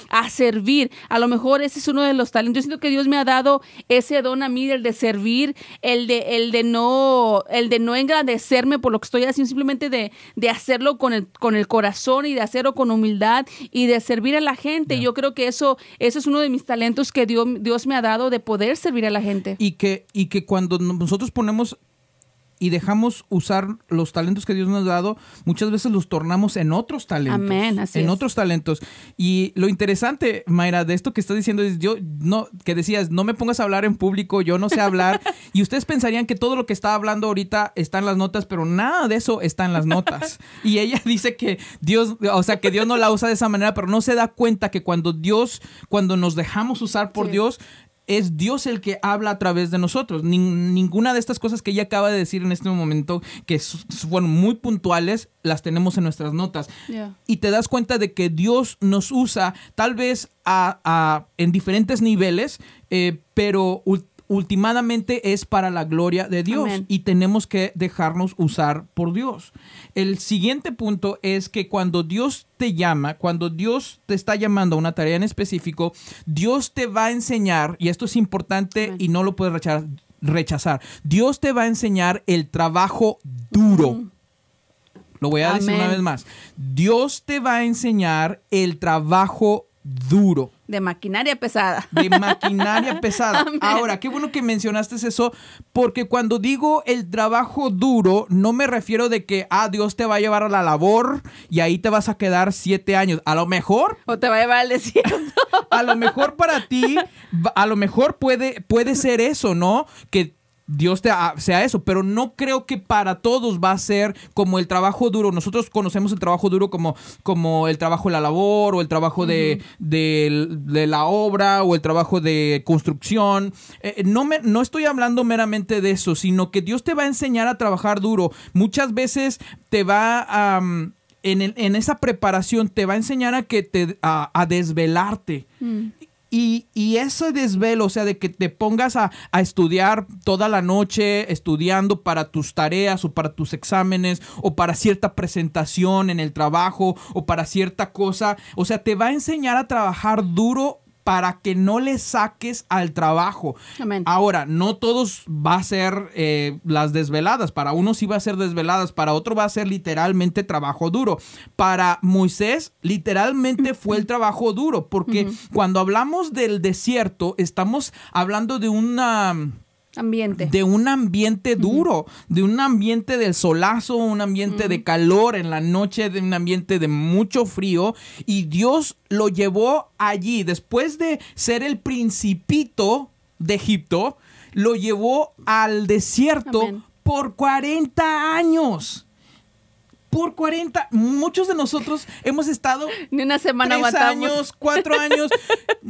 a servir. A lo mejor ese es uno de los talentos. Yo siento que Dios me ha dado ese don a mí, el de servir, el de, el de no, el de no engrandecerme por lo que estoy haciendo, simplemente de, de hacerlo con el, con el corazón y de hacerlo con humildad y de servir a la gente. Yo creo que eso, eso es uno de mis talentos que Dios, Dios me ha dado de poder servir a la gente. Y que, y que cuando nosotros ponemos y dejamos usar los talentos que Dios nos ha dado, muchas veces los tornamos en otros talentos. Amén, así En es. otros talentos. Y lo interesante, Mayra, de esto que estás diciendo es yo, no, que decías, no me pongas a hablar en público, yo no sé hablar. y ustedes pensarían que todo lo que está hablando ahorita está en las notas, pero nada de eso está en las notas. y ella dice que Dios, o sea, que Dios no la usa de esa manera, pero no se da cuenta que cuando Dios, cuando nos dejamos usar por Sí. Dios, es Dios el que habla a través de nosotros. Nin- ninguna de estas cosas que ella acaba de decir en este momento, que fueron muy puntuales, las tenemos en nuestras notas. Yeah. Y te das cuenta de que Dios nos usa tal vez a- a- en diferentes niveles, eh, pero ul- últimamente es para la gloria de Dios Amén. y tenemos que dejarnos usar por Dios. El siguiente punto es que cuando Dios te llama, cuando Dios te está llamando a una tarea en específico, Dios te va a enseñar, y esto es importante Amén. y no lo puedes rechazar, rechazar, Dios te va a enseñar el trabajo duro. Lo voy a decir una vez más. Dios te va a enseñar el trabajo duro De maquinaria pesada. de maquinaria pesada. Ahora, qué bueno que mencionaste eso, porque cuando digo el trabajo duro, no me refiero de que, ah, Dios te va a llevar a la labor y ahí te vas a quedar siete años. A lo mejor, O te va a llevar al desierto. a lo mejor para ti, a lo mejor puede, puede ser eso, ¿no? Que Dios te ha- sea eso, pero no creo que para todos va a ser como el trabajo duro. Nosotros conocemos el trabajo duro como, como el trabajo de la labor o el trabajo de, de- de la obra o el trabajo de construcción. Eh, no, me, no estoy hablando meramente de eso, sino que Dios te va a enseñar a trabajar duro. Muchas veces te va a... en, el- en esa preparación te va a enseñar a que te a, a desvelarte. Y, y ese desvelo, o sea, de que te pongas a, a estudiar toda la noche, estudiando para tus tareas o para tus exámenes o para cierta presentación en el trabajo o para cierta cosa, o sea, te va a enseñar a trabajar duro para que no le saques al trabajo. Amén. Ahora, no todos va a ser eh, las desveladas. Para unos sí va a ser desveladas, para otro va a ser literalmente trabajo duro. Para Moisés, literalmente fue el trabajo duro, porque cuando hablamos del desierto, estamos hablando de una Ambiente. de un ambiente duro, de un ambiente del solazo, un ambiente de calor en la noche, de un ambiente de mucho frío. Y Dios lo llevó allí, después de ser el principito de Egipto, lo llevó al desierto Amén. por 40 años. Por 40, muchos de nosotros hemos estado Ni una semana tres aguantamos. años, cuatro años,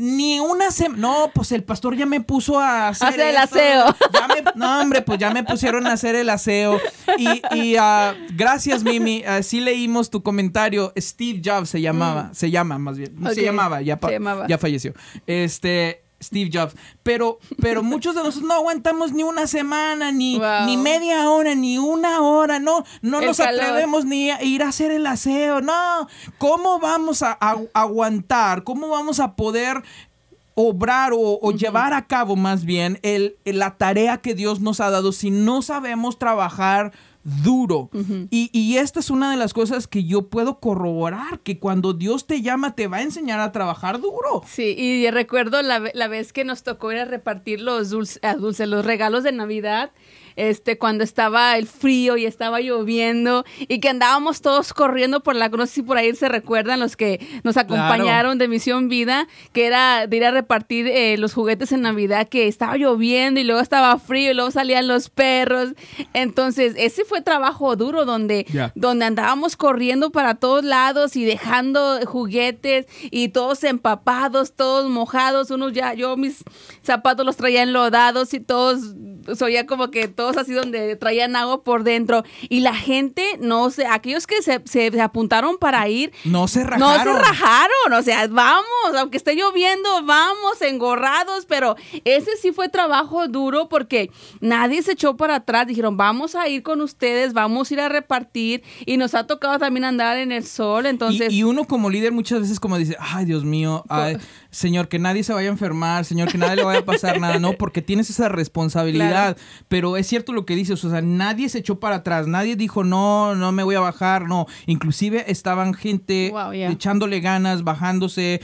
ni una semana. No, pues el pastor ya me puso a hacer, Hacer el esto. aseo. Ya me- no, hombre, pues ya me pusieron a hacer el aseo. Y, y, ah, gracias, Mimi. Ah, sí leímos tu comentario. Steve Jobs se llamaba, se llama más bien. Mm. Ok, Se llamaba, ya, se llamaba. ya falleció. Este. Steve Jobs. Pero, pero muchos de nosotros no aguantamos ni una semana, ni, Wow. ni media hora, ni una hora. No, no El nos calor. atrevemos ni a ir a hacer el aseo. No. ¿Cómo vamos a, a- aguantar? ¿Cómo vamos a poder obrar o, o llevar a cabo más bien el, el- la tarea que Dios nos ha dado si no sabemos trabajar duro? y, y esta es una de las cosas que yo puedo corroborar, que cuando Dios te llama te va a enseñar a trabajar duro. Sí, y recuerdo la, la vez que nos tocó ir a repartir los dulces, dulces, los regalos de Navidad, este, cuando estaba el frío y estaba lloviendo y que andábamos todos corriendo por la, no sé si por ahí se recuerdan los que nos acompañaron de Misión Vida, que era de ir a repartir eh, los juguetes en Navidad, que estaba lloviendo y luego estaba frío y luego salían los perros. Entonces, ese fue trabajo duro donde, Ya. donde andábamos corriendo para todos lados y dejando juguetes y todos empapados, todos mojados, unos ya, yo mis zapatos los traía enlodados y todos, se oía como que todos así donde traían agua por dentro. Y la gente, no sé, aquellos que se, se- se apuntaron para ir, No se no rajaron. se rajaron, o sea, vamos, aunque esté lloviendo, vamos, engorrados, pero ese sí fue trabajo duro porque nadie se echó para atrás, dijeron, vamos a ir con ustedes ustedes, vamos a ir a repartir y nos ha tocado también andar en el sol, entonces... Y, uno como líder muchas veces como dice, ay Dios mío, Señor, que nadie se vaya a enfermar, Señor, que nadie le vaya a pasar nada, no, porque tienes esa responsabilidad, pero es cierto lo que dices, o sea, nadie se echó para atrás, nadie dijo, no, no me voy a bajar, no, inclusive estaban gente echándole ganas, bajándose,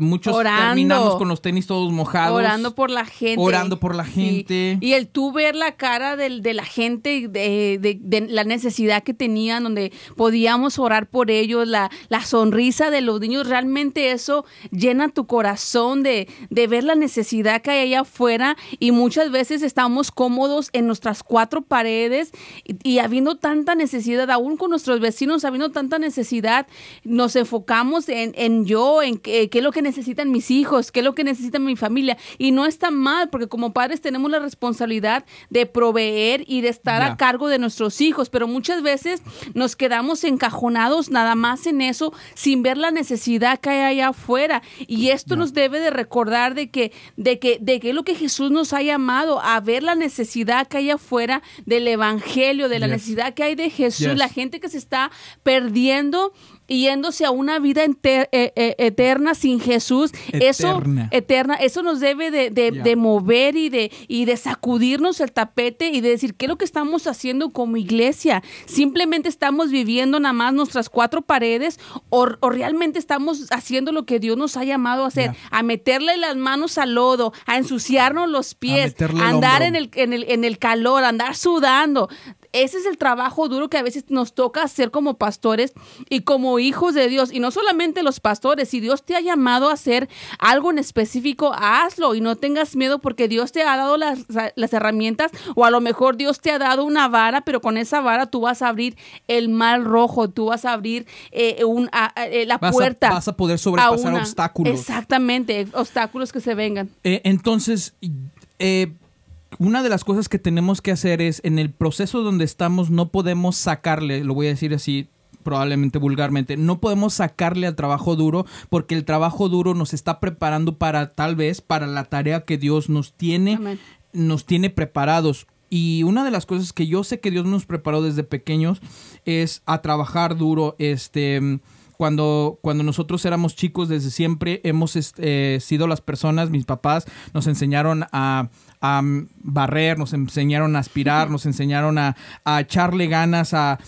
muchos terminamos con los tenis todos mojados. Orando por la gente. Orando por la gente. Y el tú ver la cara de, de la gente, de, de, la necesidad que tenían, donde podíamos orar por ellos, la, la sonrisa de los niños, realmente eso llena tu corazón de, de ver la necesidad que hay allá afuera y muchas veces estamos cómodos en nuestras cuatro paredes y, habiendo tanta necesidad, aún con nuestros vecinos, habiendo tanta necesidad, nos enfocamos en, en yo, en qué, qué, es lo que necesitan mis hijos, qué es lo que necesita mi familia. Y no está mal, porque como padres tenemos la responsabilidad de proveer y de estar a cargo de nuestros hijos, pero muchas veces nos quedamos encajonados nada más en eso sin ver la necesidad que hay allá afuera. Y esto nos debe de recordar de que, de que, de que es lo que Jesús nos ha llamado a ver la necesidad que hay afuera del evangelio, de la necesidad que hay de Jesús, la gente que se está perdiendo yéndose a una vida eh, eh, eterna sin Jesús, eso eterna, eso nos debe de, mover y de, y de sacudirnos el tapete y de decir qué es lo que estamos haciendo como iglesia. Simplemente estamos viviendo nada más nuestras cuatro paredes o, realmente estamos haciendo lo que Dios nos ha llamado a hacer, a meterle las manos al lodo, a ensuciarnos los pies, a, andar en el, en, el, en el calor, a andar sudando ese es el trabajo duro que a veces nos toca hacer como pastores y como hijos de Dios. Y no solamente los pastores, si Dios te ha llamado a hacer algo en específico, hazlo y no tengas miedo porque Dios te ha dado las, herramientas o a lo mejor Dios te ha dado una vara, pero con esa vara tú vas a abrir el mal rojo, tú vas a abrir eh, un, eh, la puerta. vas a poder sobrepasar obstáculos. Exactamente, obstáculos que se vengan. Eh, entonces, eh, una de las cosas que tenemos que hacer es, en el proceso donde estamos, no podemos sacarle, lo voy a decir así, probablemente vulgarmente, no podemos sacarle al trabajo duro porque el trabajo duro nos está preparando para tal vez para la tarea que Dios nos tiene, nos tiene preparados. Y una de las cosas que yo sé que Dios nos preparó desde pequeños es a trabajar duro, este cuando, cuando nosotros éramos chicos, desde siempre hemos eh, sido las personas, mis papás nos enseñaron a, a barrer, nos enseñaron a aspirar, nos enseñaron a, echarle ganas, a,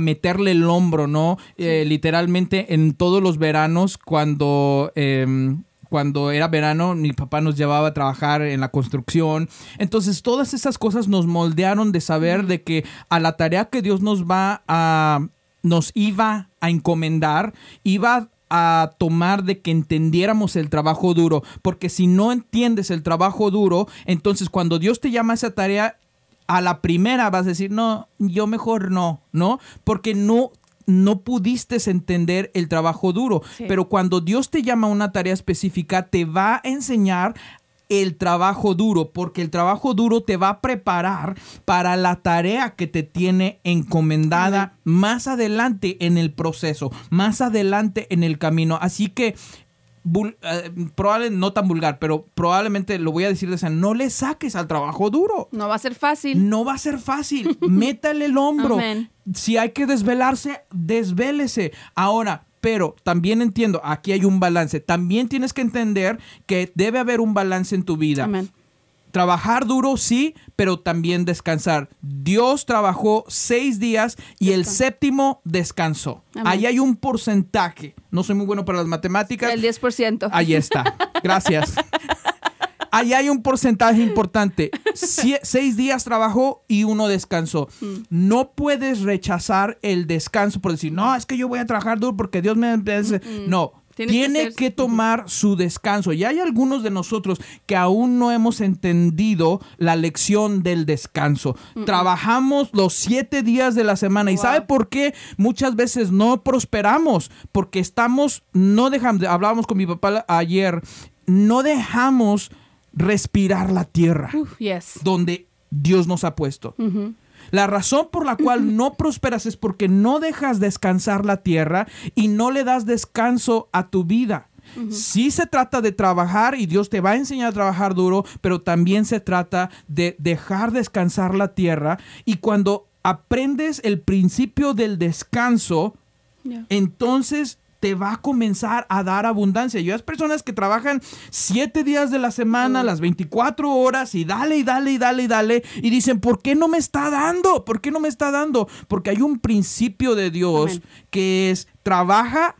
meterle el hombro, ¿no? Eh, literalmente en todos los veranos cuando... Em, cuando era verano, mi papá nos llevaba a trabajar en la construcción. Entonces, todas esas cosas nos moldearon de saber de que a la tarea que Dios nos va a nos iba a encomendar, iba a tomar de que entendiéramos el trabajo duro, porque si no entiendes el trabajo duro, entonces cuando Dios te llama a esa tarea, a la primera vas a decir, no, yo mejor no, ¿no? Porque no no pudiste entender el trabajo duro, pero cuando Dios te llama a una tarea específica, te va a enseñar el trabajo duro, porque el trabajo duro te va a preparar para la tarea que te tiene encomendada más adelante en el proceso, más adelante en el camino. Así que eh, probablemente no tan vulgar, pero probablemente lo voy a decir de esa, no le saques al trabajo duro. No va a ser fácil. No va a ser fácil. Métale el hombro. Si hay que desvelarse, desvélese. Ahora, pero también entiendo, aquí hay un balance. También tienes que entender que debe haber un balance en tu vida. Trabajar duro, sí, pero también descansar. Dios trabajó seis días y el séptimo descansó. Ahí hay un porcentaje. No soy muy bueno para las matemáticas. El 10%. Ahí está. Gracias. ahí hay un porcentaje importante. seis días trabajó y uno descansó. Mm. No puedes rechazar el descanso por decir, no, es que yo voy a trabajar duro porque Dios me... No, tiene que, tomar su descanso. Y hay algunos de nosotros que aún no hemos entendido la lección del descanso. Trabajamos los siete días de la semana. ¿Y sabe por qué muchas veces no prosperamos? Porque estamos, no dejamos, hablábamos con mi papá ayer, no dejamos respirar la tierra donde Dios nos ha puesto. La razón por la cual no prosperas es porque no dejas descansar la tierra y no le das descanso a tu vida. Sí se trata de trabajar y Dios te va a enseñar a trabajar duro, pero también se trata de dejar descansar la tierra y cuando aprendes el principio del descanso, Yeah. entonces te va a comenzar a dar abundancia. Yo hay personas que trabajan siete días de la semana, las 24 horas, y dale, y dale, y dale, y dale, y dicen, ¿por qué no me está dando? ¿Por qué no me está dando? Porque hay un principio de Dios Amén. que es trabaja,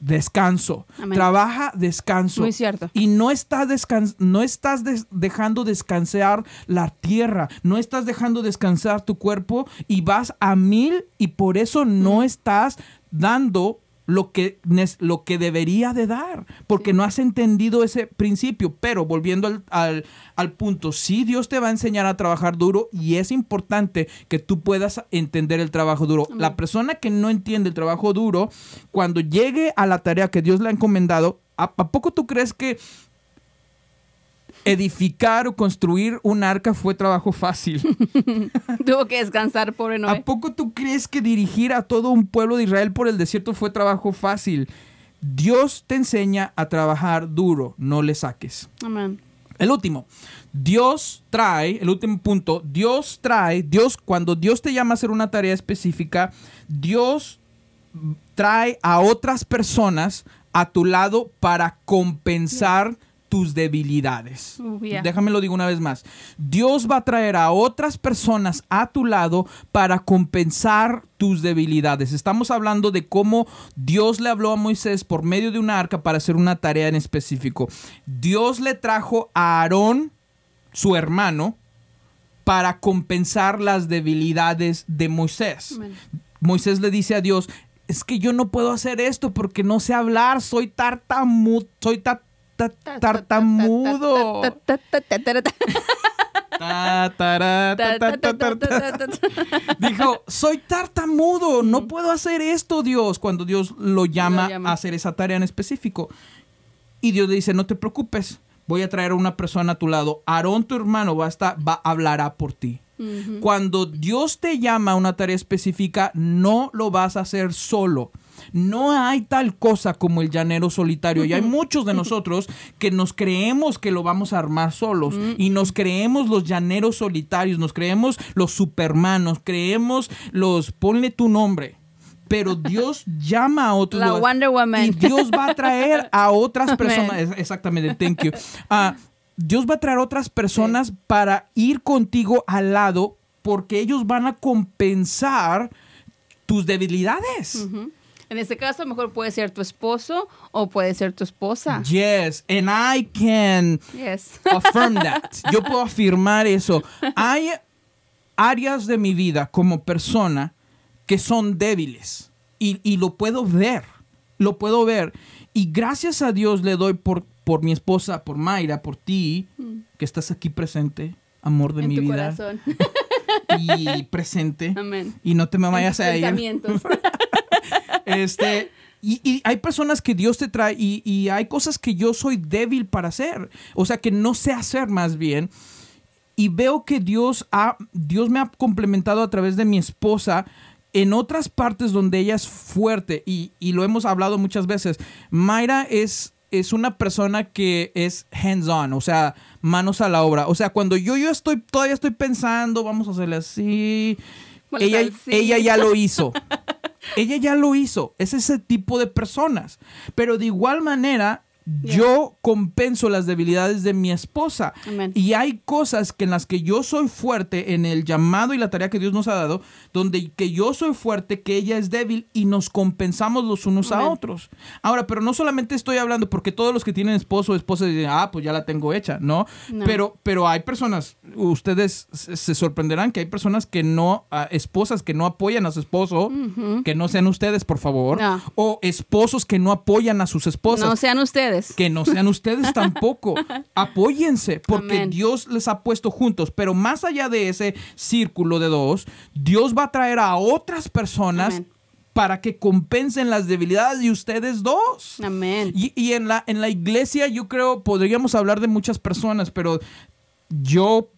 descanso. Amén. Trabaja, descanso. Muy cierto. Y no, está descans- no estás des- dejando descansar la tierra, no estás dejando descansar tu cuerpo y vas a mil y por eso no estás dando lo que, lo que debería de dar, porque no has entendido ese principio. Pero volviendo al, al- al punto, sí Dios te va a enseñar a trabajar duro y es importante que tú puedas entender el trabajo duro. La persona que no entiende el trabajo duro, cuando llegue a la tarea que Dios le ha encomendado, ¿a, a poco tú crees que edificar o construir un arca fue trabajo fácil? Tuvo que descansar, pobre ¿A Noé. poco tú crees que dirigir a todo un pueblo de Israel por el desierto fue trabajo fácil? Dios te enseña a trabajar duro, no le saques. Amén. El último, Dios trae, el último punto, Dios trae, Dios, cuando Dios te llama a hacer una tarea específica, Dios trae a otras personas a tu lado para compensar tus debilidades. Uh, yeah. Déjame lo digo una vez más. Dios va a traer a otras personas a tu lado para compensar tus debilidades. Estamos hablando de cómo Dios le habló a Moisés por medio de una arca para hacer una tarea en específico. Dios le trajo a Aarón, su hermano, para compensar las debilidades de Moisés. Moisés le dice a Dios, es que yo no puedo hacer esto porque no sé hablar, soy tartamudo, soy ta- tartamudo. Dijo, soy tartamudo, no puedo hacer esto, Dios, cuando Dios lo llama, Lo llama. a hacer esa tarea en específico. Y Dios le dice, no te preocupes, voy a traer a una persona a tu lado. Aarón, tu hermano, va a, estar, va, hablará por ti. Cuando Dios te llama a una tarea específica, no lo vas a hacer solo. No hay tal cosa como el llanero solitario. Y hay muchos de nosotros que nos creemos que lo vamos a armar solos. Y nos creemos los llaneros solitarios, nos creemos los supermanos, creemos los, ponle tu nombre. Pero Dios llama a otros. La lugares. Wonder Woman. Y Dios va a traer a otras personas. Exactamente, thank you. Ah, Dios va a traer otras personas para ir contigo al lado porque ellos van a compensar tus debilidades. En este caso, mejor puede ser tu esposo o puede ser tu esposa. Yes, and I can Yes. affirm that. Yo puedo afirmar eso. Hay áreas de mi vida como persona que son débiles y, y lo puedo ver, lo puedo ver. Y gracias a Dios le doy por, por mi esposa, por Mayra, por ti, que estás aquí presente, amor de en mi tu vida, corazón. y presente. Amén. Y no te me vayas a ir. Este, y, y hay personas que Dios te trae y, y hay cosas que yo soy débil para hacer. O sea, que no sé hacer más bien. Y veo que Dios, ha, Dios me ha complementado a través de mi esposa en otras partes donde ella es fuerte. Y, y lo hemos hablado muchas veces. Mayra es, es una persona que es hands-on, o sea, manos a la obra. O sea, cuando yo, yo estoy, todavía estoy pensando, vamos a hacerle así. Ella, salsita. ella ya lo hizo. Ella ya lo hizo. Es ese tipo de personas. Pero de igual manera, yo compenso las debilidades de mi esposa. Y hay cosas que en las que yo soy fuerte en el llamado y la tarea que Dios nos ha dado, donde que yo soy fuerte, que ella es débil y nos compensamos los unos a otros. Ahora, pero no solamente estoy hablando porque todos los que tienen esposo o esposa dicen, ah, pues ya la tengo hecha, ¿no? No. Pero, pero hay personas, ustedes se sorprenderán que hay personas que no, ah, esposas que no apoyan a su esposo, que no sean ustedes, por favor, No. o esposos que no apoyan a sus esposas. No sean ustedes. Que no sean ustedes tampoco. Apóyense, porque Amén. Dios les ha puesto juntos. Pero más allá de ese círculo de dos, Dios va a traer a otras personas Amén. para que compensen las debilidades de ustedes dos. Amén. Y, y en, la, en la iglesia yo creo, podríamos hablar de muchas personas, pero yo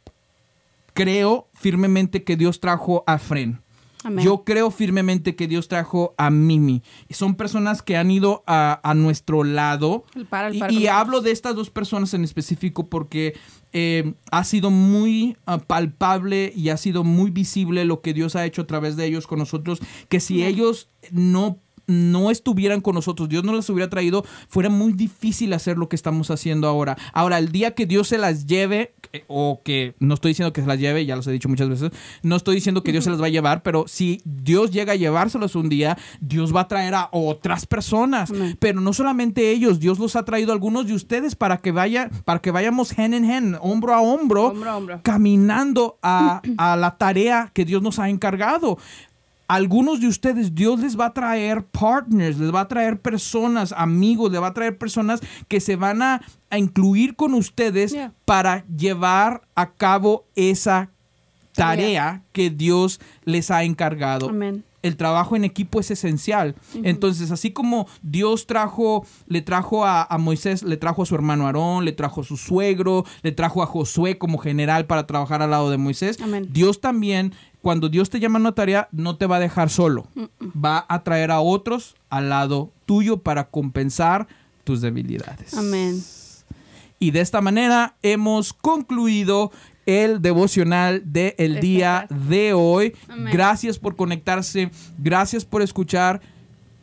creo firmemente que Dios trajo a Fren. Amén. Yo creo firmemente que Dios trajo a Mimi. Son personas que han ido a, a nuestro lado. El par, el Y- par hablo de estas dos personas en específico porque eh, ha sido muy ah, palpable y ha sido muy visible lo que Dios ha hecho a través de ellos con nosotros, que si ellos no no estuvieran con nosotros, Dios no las hubiera traído, fuera muy difícil hacer lo que estamos haciendo ahora. Ahora, el día que Dios se las lleve, eh, o que no estoy diciendo que se las lleve, ya los he dicho muchas veces, no estoy diciendo que Dios se las va a llevar, pero si Dios llega a llevárselos un día, Dios va a traer a otras personas. Amén. Pero no solamente ellos, Dios los ha traído a algunos de ustedes para que vaya, para que vayamos hand in hand, hombro a hombro, Hombro a hombro. caminando a, a la tarea que Dios nos ha encargado. Algunos de ustedes, Dios les va a traer partners, les va a traer personas, amigos, les va a traer personas que se van a, a incluir con ustedes Yeah. para llevar a cabo esa tarea que Dios les ha encargado Amén. el trabajo en equipo es esencial. Entonces, así como Dios trajo, le trajo a, a Moisés, le trajo a su hermano Aarón, le trajo a su suegro, le trajo a Josué como general para trabajar al lado de Moisés, Amén. Dios también, cuando Dios te llama a una tarea, no te va a dejar solo. Va a traer a otros al lado tuyo para compensar tus debilidades. Amén. Y de esta manera hemos concluido el devocional del el Este día de hoy. Amén. Gracias por conectarse, gracias por escuchar.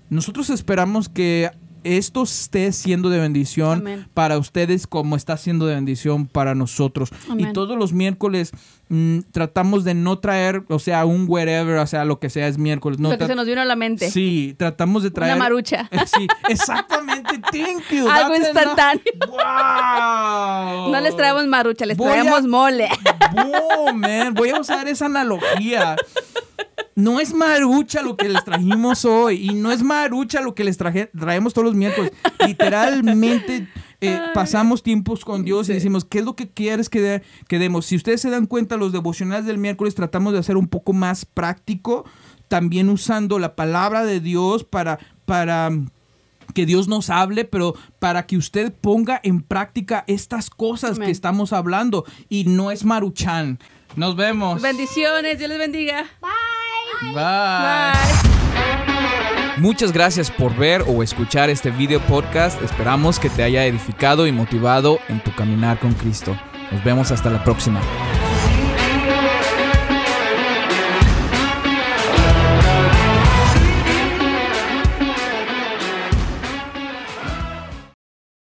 Nosotros esperamos que esto esté siendo de bendición Amén. para ustedes como está siendo de bendición para nosotros. Amén. Y todos los miércoles mm, tratamos de no traer, o sea, un wherever, o sea, lo que sea es miércoles. No, Lo que tra- se nos vino a la mente. Sí, tratamos de traer... Una marucha. Sí, exactamente. Thank you. Algo instantáneo. Wow. No les traemos marucha, les Voy a- traemos mole. Boom, man. Voy a usar esa analogía. No es marucha lo que les trajimos hoy y no es marucha lo que les traje, traemos todos los miércoles. Literalmente eh, pasamos tiempos con Dios y decimos, ¿qué es lo que quieres que, de- que demos? Si ustedes se dan cuenta, los devocionales del miércoles tratamos de hacer un poco más práctico, también usando la palabra de Dios para... para que Dios nos hable, pero para que usted ponga en práctica estas cosas que estamos hablando. Y no es maruchan. Nos vemos. Bendiciones, Dios les bendiga. Bye. Muchas gracias por ver o escuchar este video podcast. Esperamos que te haya edificado y motivado en tu caminar con Cristo. Nos vemos hasta la próxima.